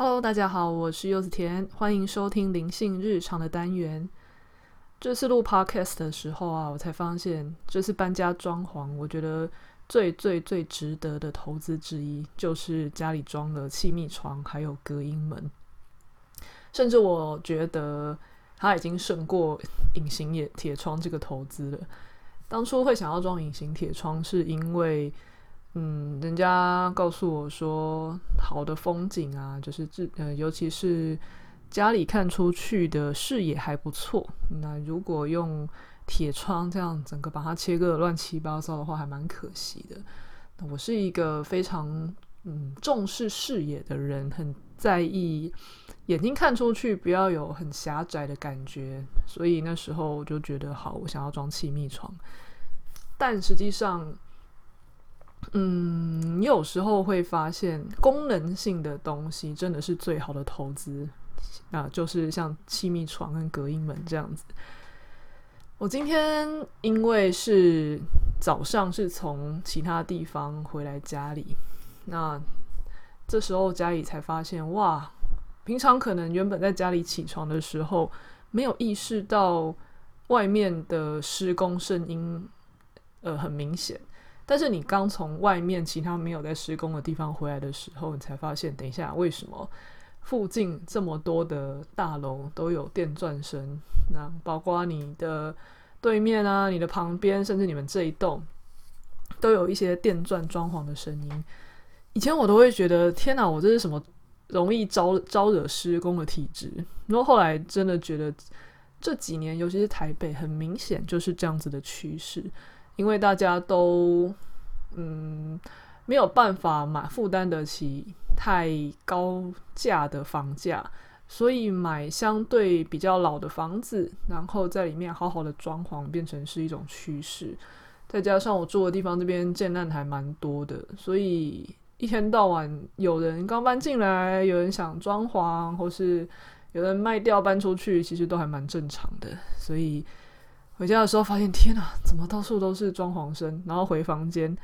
Hello，大家好，我是柚子甜，欢迎收听灵性日常的单元。这次录 Podcast 的时候啊，我才发现，这次搬家装潢，我觉得最最最值得的投资之一，就是家里装了气密窗，还有隔音门。甚至我觉得，它已经胜过隐形铁铁窗这个投资了。当初会想要装隐形铁窗，是因为。嗯，人家告诉我说，好的风景啊，就是这呃，尤其是家里看出去的视野还不错。那如果用铁窗这样整个把它切割乱七八糟的话，还蛮可惜的。我是一个非常嗯重视视野的人，很在意眼睛看出去不要有很狭窄的感觉，所以那时候我就觉得好，我想要装气密窗，但实际上。嗯，你有时候会发现功能性的东西真的是最好的投资啊，就是像气密窗跟隔音门这样子。我今天因为是早上是从其他地方回来家里，那这时候家里才发现哇，平常可能原本在家里起床的时候没有意识到外面的施工声音，呃，很明显。但是你刚从外面其他没有在施工的地方回来的时候，你才发现，等一下为什么附近这么多的大楼都有电钻声？那包括你的对面啊，你的旁边，甚至你们这一栋，都有一些电钻装潢的声音。以前我都会觉得，天哪，我这是什么容易招招惹施工的体质？然后后来真的觉得，这几年尤其是台北，很明显就是这样子的趋势。因为大家都嗯没有办法买负担得起太高价的房价，所以买相对比较老的房子，然后在里面好好的装潢，变成是一种趋势。再加上我住的地方这边建案还蛮多的，所以一天到晚有人刚搬进来，有人想装潢，或是有人卖掉搬出去，其实都还蛮正常的，所以。回家的时候发现，天哪，怎么到处都是装潢声？然后回房间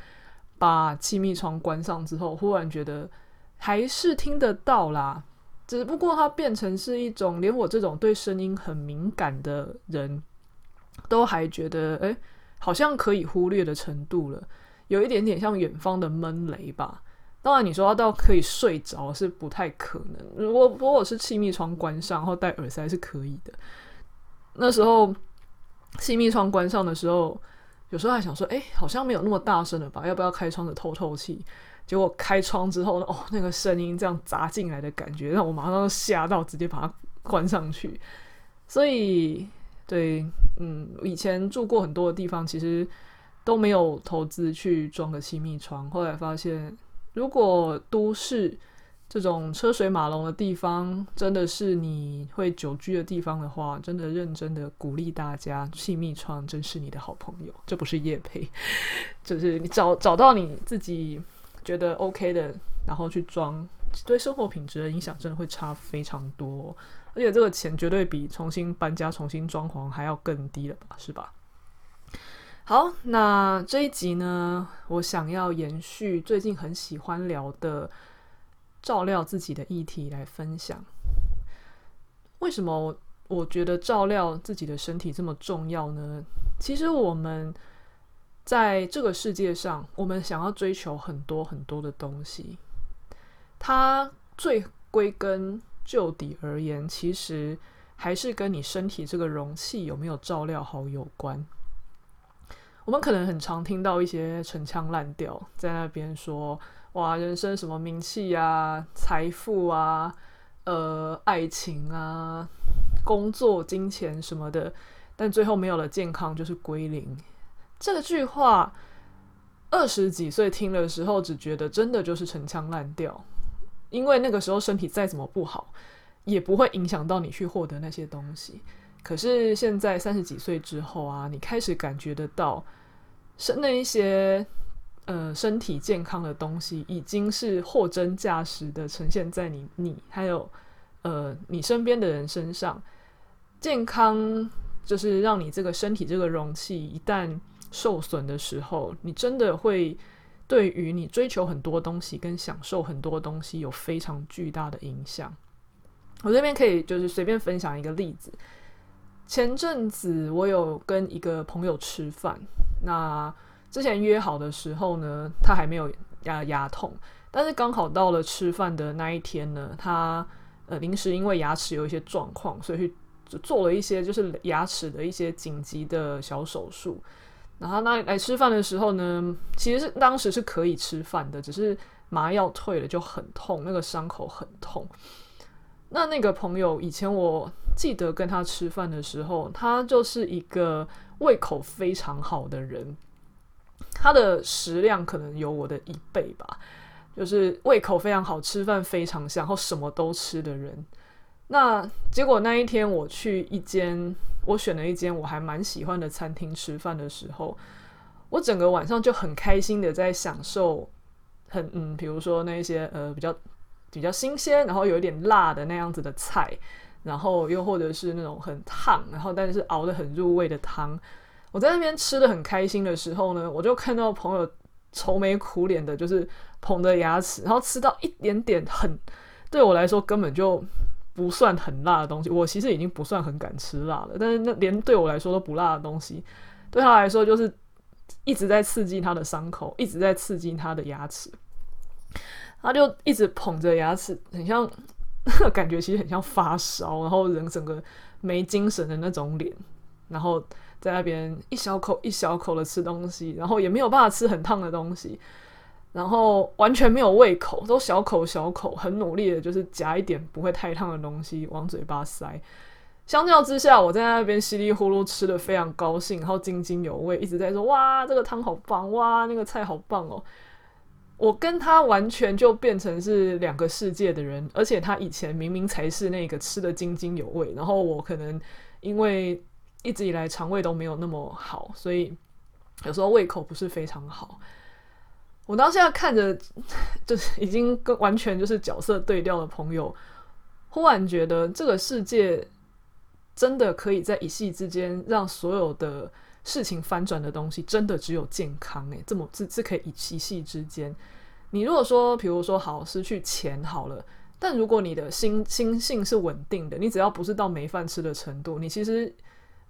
把气密窗关上之后，忽然觉得还是听得到啦。只不过它变成是一种连我这种对声音很敏感的人都还觉得，哎，好像可以忽略的程度了。有一点点像远方的闷雷吧。当然，你说要到可以睡着是不太可能。如果如果是气密窗关上，然后戴耳塞是可以的。那时候。气密窗关上的时候，有时候还想说：“哎，好像没有那么大声了吧？要不要开窗子透透气？”结果开窗之后呢，哦，那个声音这样砸进来的感觉，让我马上吓到，直接把它关上去。所以，对，嗯，以前住过很多的地方，其实都没有投资去装个气密窗。后来发现，如果都市，这种车水马龙的地方，真的是你会久居的地方的话，真的认真的鼓励大家，气密窗真是你的好朋友。这不是叶配，就是你找找到你自己觉得 OK 的，然后去装，对生活品质的影响真的会差非常多，而且这个钱绝对比重新搬家、重新装潢还要更低了吧？是吧？好，那这一集呢，我想要延续最近很喜欢聊的。照料自己的议题来分享，为什么我觉得照料自己的身体这么重要呢？其实我们在这个世界上，我们想要追求很多很多的东西，它最归根究底而言，其实还是跟你身体这个容器有没有照料好有关。我们可能很常听到一些陈腔滥调，在那边说。哇，人生什么名气啊、财富啊、呃、爱情啊、工作、金钱什么的，但最后没有了健康就是归零。这个句话，二十几岁听的时候，只觉得真的就是陈腔滥调，因为那个时候身体再怎么不好，也不会影响到你去获得那些东西。可是现在三十几岁之后啊，你开始感觉得到，是那一些。呃，身体健康的东西已经是货真价实的呈现在你、你还有呃你身边的人身上。健康就是让你这个身体这个容器一旦受损的时候，你真的会对于你追求很多东西跟享受很多东西有非常巨大的影响。我这边可以就是随便分享一个例子。前阵子我有跟一个朋友吃饭，那之前约好的时候呢，他还没有牙牙痛，但是刚好到了吃饭的那一天呢，他呃临时因为牙齿有一些状况，所以去做了一些就是牙齿的一些紧急的小手术。然后那来吃饭的时候呢，其实是当时是可以吃饭的，只是麻药退了就很痛，那个伤口很痛。那那个朋友以前我记得跟他吃饭的时候，他就是一个胃口非常好的人，他的食量可能有我的一倍吧，就是胃口非常好，吃饭非常香，然后什么都吃的人。那结果那一天我去一间，我选了一间我还蛮喜欢的餐厅吃饭的时候，我整个晚上就很开心的在享受很嗯，比如说那些呃比较。比较新鲜，然后有一点辣的那样子的菜，然后又或者是那种很烫，然后但是熬得很入味的汤。我在那边吃得很开心的时候呢，我就看到朋友愁眉苦脸的，就是捧着牙齿，然后吃到一点点很对我来说根本就不算很辣的东西。我其实已经不算很敢吃辣了，但是那连对我来说都不辣的东西，对他来说就是一直在刺激他的伤口，一直在刺激他的牙齿。他就一直捧着牙齿，很像，感觉其实很像发烧，然后人整个没精神的那种脸，然后在那边一小口一小口的吃东西，然后也没有办法吃很烫的东西，然后完全没有胃口，都小口小口，很努力的就是夹一点不会太烫的东西往嘴巴塞。相较之下，我在那边稀里呼噜吃的非常高兴，然后津津有味，一直在说哇这个汤好棒，哇那个菜好棒哦。我跟他完全就变成是两个世界的人，而且他以前明明才是那个吃的津津有味，然后我可能因为一直以来肠胃都没有那么好，所以有时候胃口不是非常好。我当下看着就是已经跟完全就是角色对调的朋友，忽然觉得这个世界真的可以在一夕之间让所有的。事情翻转的东西真的只有健康诶，这么这这可以一夕之间。你如果说，比如说好失去钱好了，但如果你的心心性是稳定的，你只要不是到没饭吃的程度，你其实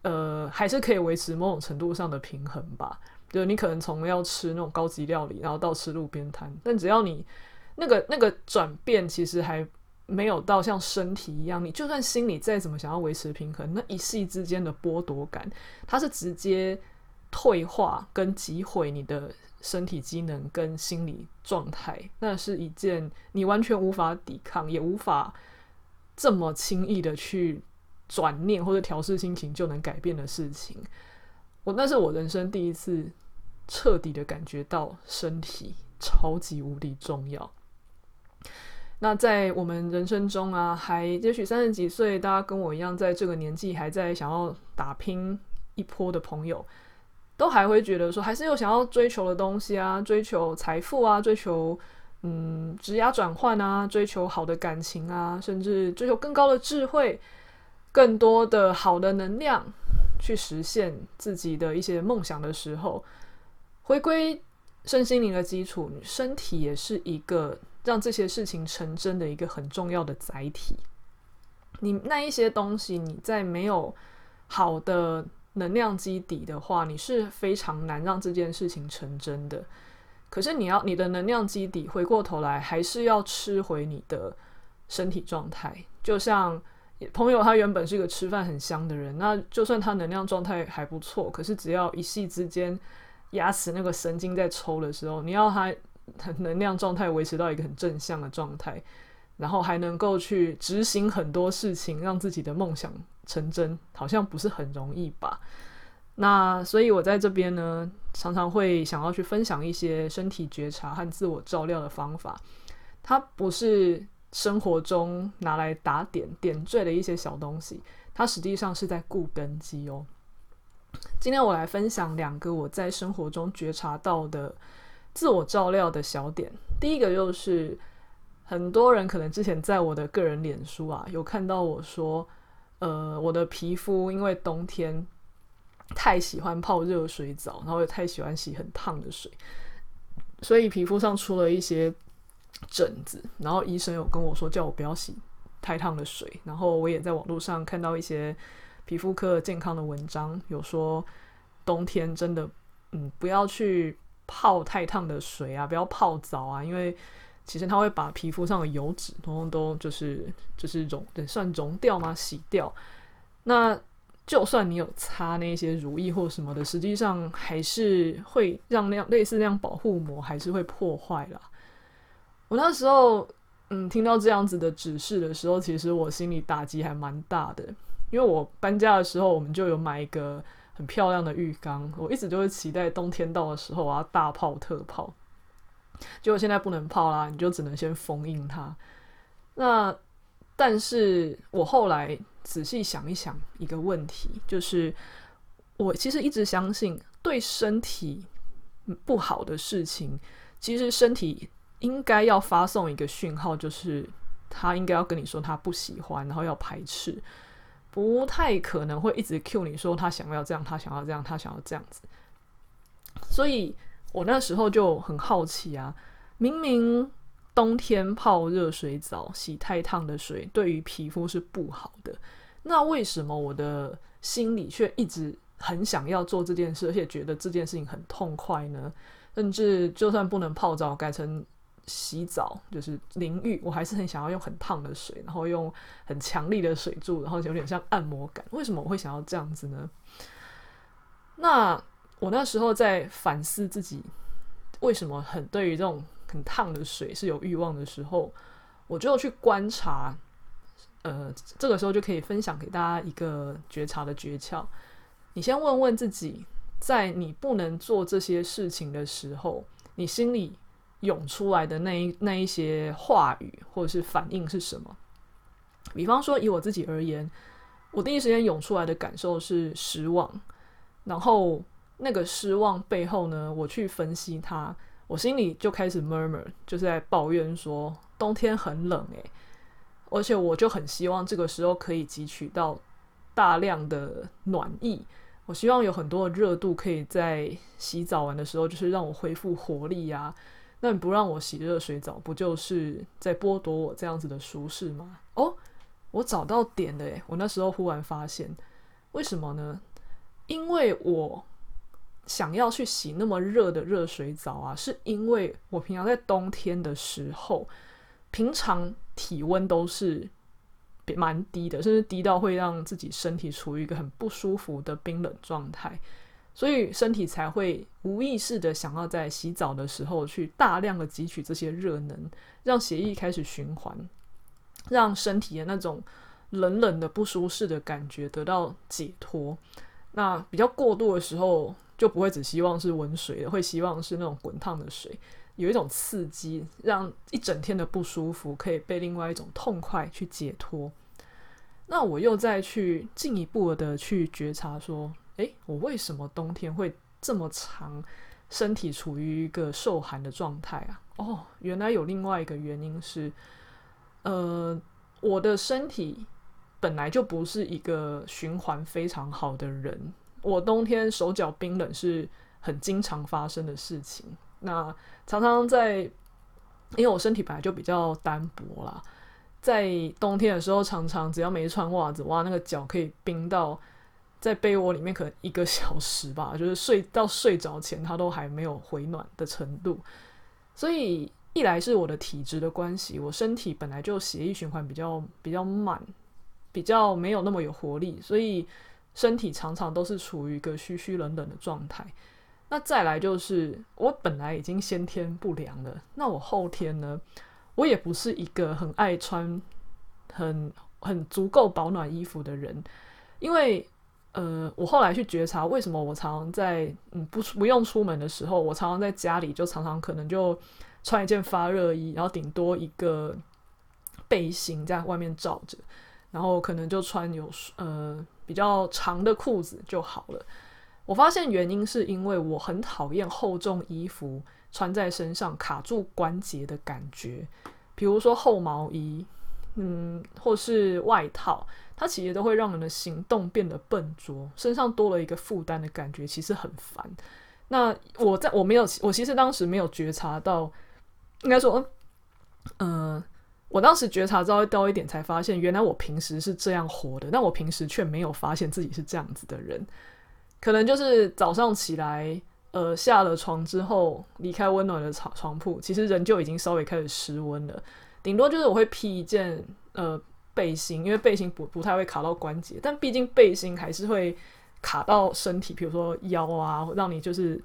呃还是可以维持某种程度上的平衡吧。就你可能从要吃那种高级料理，然后到吃路边摊，但只要你那个那个转变，其实还。没有到像身体一样，你就算心里再怎么想要维持平衡，那一系之间的剥夺感，它是直接退化跟击毁你的身体机能跟心理状态，那是一件你完全无法抵抗，也无法这么轻易的去转念或者调试心情就能改变的事情。我那是我人生第一次彻底的感觉到身体超级无敌重要。那在我们人生中啊，还也许三十几岁，大家跟我一样，在这个年纪还在想要打拼一波的朋友，都还会觉得说，还是有想要追求的东西啊，追求财富啊，追求嗯职业转换啊，追求好的感情啊，甚至追求更高的智慧，更多的好的能量，去实现自己的一些梦想的时候，回归身心灵的基础，身体也是一个。让这些事情成真的一个很重要的载体。你那一些东西，你在没有好的能量基底的话，你是非常难让这件事情成真的。可是你要你的能量基底，回过头来还是要吃回你的身体状态。就像朋友他原本是一个吃饭很香的人，那就算他能量状态还不错，可是只要一夕之间牙齿那个神经在抽的时候，你要他。能量状态维持到一个很正向的状态，然后还能够去执行很多事情，让自己的梦想成真，好像不是很容易吧？那所以我在这边呢，常常会想要去分享一些身体觉察和自我照料的方法。它不是生活中拿来打点点缀的一些小东西，它实际上是在固根基哦。今天我来分享两个我在生活中觉察到的。自我照料的小点，第一个就是很多人可能之前在我的个人脸书啊，有看到我说，呃，我的皮肤因为冬天太喜欢泡热水澡，然后也太喜欢洗很烫的水，所以皮肤上出了一些疹子，然后医生有跟我说叫我不要洗太烫的水，然后我也在网络上看到一些皮肤科健康的文章，有说冬天真的嗯不要去泡太烫的水啊，不要泡澡啊，因为其实它会把皮肤上的油脂通通都就是就是溶，对，算溶掉吗？洗掉。那就算你有擦那些乳液或什么的，实际上还是会让那样类似那样保护膜还是会破坏了。我那时候嗯听到这样子的指示的时候，其实我心里打击还蛮大的，因为我搬家的时候我们就有买一个很漂亮的浴缸，我一直都会期待冬天到的时候我要大泡特泡，结果现在不能泡啦，你就只能先封印它。那但是我后来。仔细想一想，一个问题就是，我其实一直相信，对身体不好的事情，其实身体应该要发送一个讯号，就是他应该要跟你说他不喜欢，然后要排斥，不太可能会一直 cue 你说他想要这样，他想要这样，他想要这样子。所以我那时候就很好奇啊，明明。冬天泡热水澡，洗太烫的水对于皮肤是不好的。那为什么我的心里却一直很想要做这件事，而且觉得这件事情很痛快呢？甚至就算不能泡澡，改成洗澡，就是淋浴，我还是很想要用很烫的水，然后用很强力的水柱，然后有点像按摩感。为什么我会想要这样子呢？那我那时候在反思自己，为什么很对于这种。很烫的水是有欲望的时候，我就去观察。呃，这个时候就可以分享给大家一个觉察的诀窍。你先问问自己，在你不能做这些事情的时候，你心里涌出来的那一那一些话语或者是反应是什么？比方说，以我自己而言，我第一时间涌出来的感受是失望。然后那个失望背后呢，我去分析它。我心里就开始 murmur，就是在抱怨说冬天很冷诶，而且我就很希望这个时候可以汲取到大量的暖意，我希望有很多的热度可以在洗澡完的时候，就是让我恢复活力呀。那你不让我洗热水澡，不就是在剥夺我这样子的舒适吗？哦，我找到点了诶，我那时候忽然发现，为什么呢？因为我。想要去洗那么热的热水澡啊，是因为我平常在冬天的时候，平常体温都是蛮低的，甚至低到会让自己身体处于一个很不舒服的冰冷状态，所以身体才会无意识的想要在洗澡的时候去大量的汲取这些热能，让血液开始循环，让身体的那种冷冷的不舒适的感觉得到解脱。那比较过度的时候。就不会只希望是温水的，会希望是那种滚烫的水，有一种刺激，让一整天的不舒服可以被另外一种痛快去解脱。那我又再去进一步的去觉察说，诶，我为什么冬天会这么长，身体处于一个受寒的状态啊？哦，原来有另外一个原因是，呃，我的身体本来就不是一个循环非常好的人。我冬天手脚冰冷是很经常发生的事情。那常常在，因为我身体本来就比较单薄啦，在冬天的时候，常常只要没穿袜子，哇，那个脚可以冰到在被窝里面可能一个小时吧，就是睡到睡着前，它都还没有回暖的程度。所以一来是我的体质的关系，我身体本来就血液循环比较比较慢，比较没有那么有活力，所以。身体常常都是处于一个虚虚冷冷的状态。那再来就是，我本来已经先天不良了，那我后天呢？我也不是一个很爱穿很很足够保暖衣服的人，因为呃，我后来去觉察，为什么我常常在嗯不不用出门的时候，我常常在家里就常常可能就穿一件发热衣，然后顶多一个背心在外面罩着，然后可能就穿有呃。比较长的裤子就好了。我发现原因是因为我很讨厌厚重衣服穿在身上卡住关节的感觉，比如说厚毛衣，嗯，或是外套，它其实都会让人的行动变得笨拙，身上多了一个负担的感觉，其实很烦。那我在我没有，我其实当时没有觉察到，应该说，嗯、呃，我当时觉察稍微到一点，才发现原来我平时是这样活的，但我平时却没有发现自己是这样子的人。可能就是早上起来，呃，下了床之后离开温暖的床床铺，其实人就已经稍微开始失温了。顶多就是我会披一件呃背心，因为背心不不太会卡到关节，但毕竟背心还是会。卡到身体，比如说腰啊，让你就是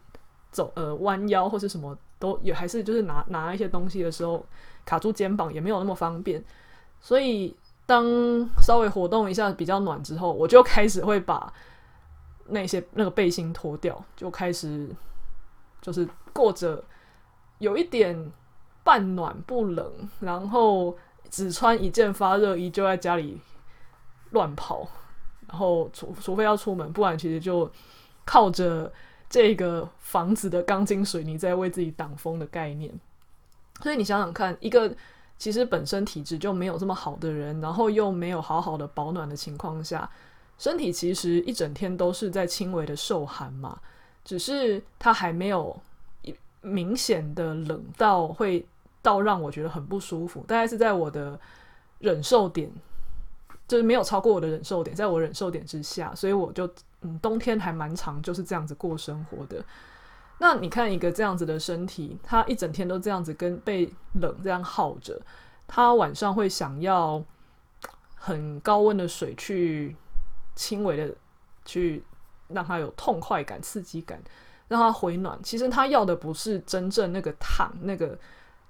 走呃弯腰或是什么都也还是就是拿拿一些东西的时候卡住肩膀也没有那么方便，所以当稍微活动一下比较暖之后，我就开始会把那些那个背心脱掉，就开始就是过着有一点半暖不冷，然后只穿一件发热衣就在家里乱跑。然后除除非要出门，不然其实就靠着这个房子的钢筋水泥在为自己挡风的概念。所以你想想看，一个其实本身体质就没有这么好的人，然后又没有好好的保暖的情况下，身体其实一整天都是在轻微的受寒嘛，只是它还没有明显的冷到会到让我觉得很不舒服，大概是在我的忍受点。就是没有超过我的忍受点，在我忍受点之下，所以我就嗯，冬天还蛮长，就是这样子过生活的。那你看一个这样子的身体，他一整天都这样子跟被冷这样耗着，他晚上会想要很高温的水去轻微的去让他有痛快感、刺激感，让他回暖。其实他要的不是真正那个烫、那个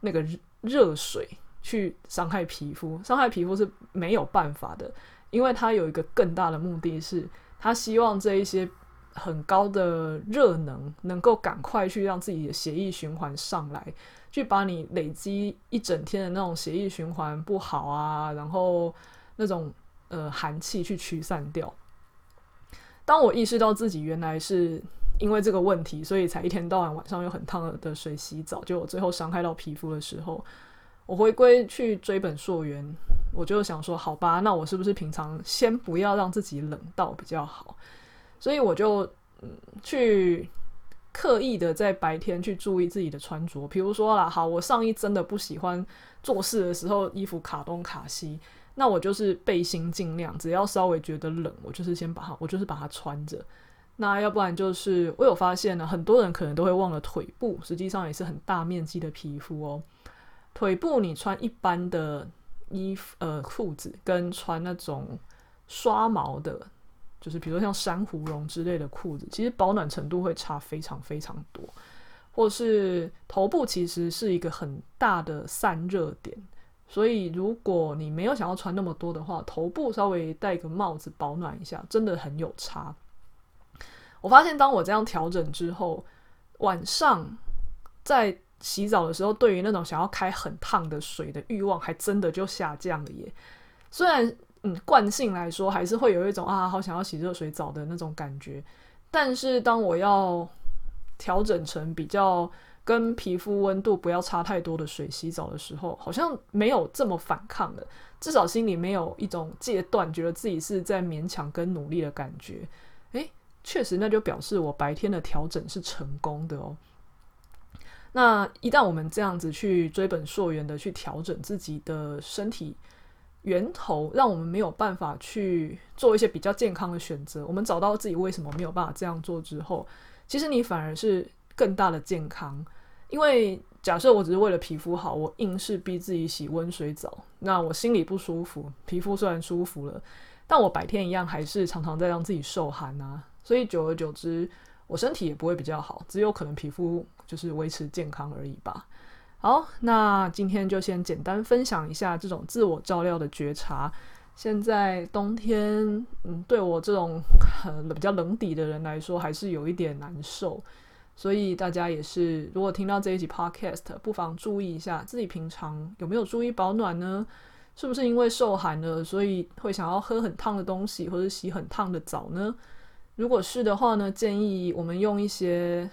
那个热水。去伤害皮肤，伤害皮肤是没有办法的，因为它有一个更大的目的是，他希望这一些很高的热能能够赶快去让自己的血液循环上来，去把你累积一整天的那种血液循环不好啊，然后那种呃寒气去驱散掉。当我意识到自己原来是因为这个问题，所以才一天到晚晚上用很烫的水洗澡，就我最后伤害到皮肤的时候。我回归去追本溯源，我就想说，好吧，那我是不是平常先不要让自己冷到比较好？所以我就嗯，去刻意的在白天去注意自己的穿着，比如说啦，好，我上衣真的不喜欢做事的时候衣服卡东卡西，那我就是背心尽量，只要稍微觉得冷，我就是先把它，我就是把它穿着。那要不然就是我有发现呢，很多人可能都会忘了腿部，实际上也是很大面积的皮肤哦。腿部你穿一般的衣服，呃，裤子跟穿那种刷毛的，就是比如说像珊瑚绒之类的裤子，其实保暖程度会差非常非常多。或是头部其实是一个很大的散热点，所以如果你没有想要穿那么多的话，头部稍微戴个帽子保暖一下，真的很有差。我发现当我这样调整之后，晚上在洗澡的时候，对于那种想要开很烫的水的欲望，还真的就下降了耶。虽然，嗯，惯性来说，还是会有一种啊，好想要洗热水澡的那种感觉。但是，当我要调整成比较跟皮肤温度不要差太多的水洗澡的时候，好像没有这么反抗了。至少心里没有一种戒断，觉得自己是在勉强跟努力的感觉。确实，那就表示我白天的调整是成功的哦。那一旦我们这样子去追本溯源的去调整自己的身体源头，让我们没有办法去做一些比较健康的选择，我们找到自己为什么没有办法这样做之后，其实你反而是更大的健康。因为假设我只是为了皮肤好，我硬是逼自己洗温水澡，那我心里不舒服，皮肤虽然舒服了，但我白天一样还是常常在让自己受寒啊，所以久而久之，我身体也不会比较好，只有可能皮肤就是维持健康而已吧。好，那今天就先简单分享一下这种自我照料的觉察。现在冬天，嗯，对我这种很比较冷底的人来说，还是有一点难受。所以大家也是，如果听到这一集 Podcast，不妨注意一下自己平常有没有注意保暖呢？是不是因为受寒了，所以会想要喝很烫的东西，或者洗很烫的澡呢？如果是的话呢，建议我们用一些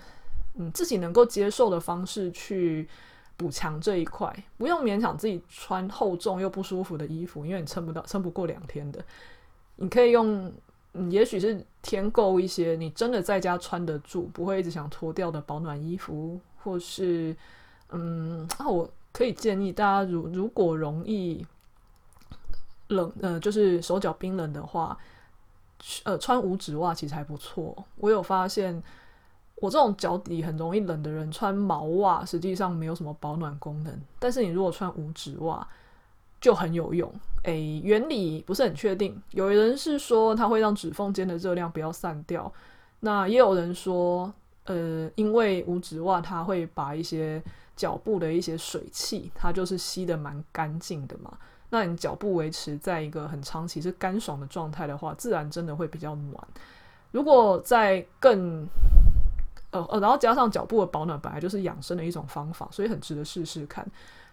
嗯自己能够接受的方式去补强这一块，不用勉强自己穿厚重又不舒服的衣服，因为你撑不到，撑不过两天的。你可以用嗯，也许是添购一些你真的在家穿得住，不会一直想脱掉的保暖衣服，或是嗯，那、我可以建议大家，如如果容易冷，呃，就是手脚冰冷的话，呃，穿五指袜其实还不错。我有发现，我这种脚底很容易冷的人，穿毛袜实际上没有什么保暖功能，但是你如果穿五指袜就很有用。诶，原理不是很确定。有人是说它会让指缝间的热量不要散掉，那也有人说，呃，因为五指袜它会把一些脚部的一些水汽，它就是吸得蛮干净的嘛。那你脚部维持在一个很长期是干爽的状态的话，自然真的会比较暖。如果在更，呃呃，然后加上脚部的保暖，本来就是养生的一种方法，所以很值得试试看。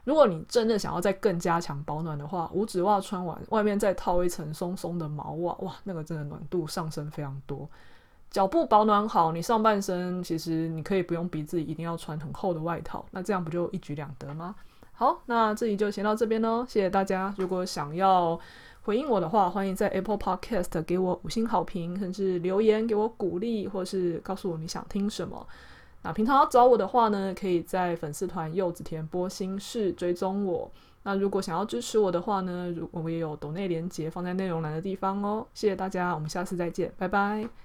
如果你真的想要再更加强保暖的话，五指袜穿完，外面再套一层松松的毛袜，哇，那个真的暖度上升非常多。脚部保暖好，你上半身其实你可以不用逼自己一定要穿很厚的外套，那这样不就一举两得吗？好，那这里就先到这边喽，谢谢大家。如果想要回应我的话，欢迎在 Apple Podcast 给我五星好评，甚至留言给我鼓励，或是告诉我你想听什么。那平常要找我的话呢，可以在粉丝团柚子甜剥心事追踪我。那如果想要支持我的话呢，如我也有抖内连结放在内容栏的地方哦。谢谢大家，我们下次再见，拜拜。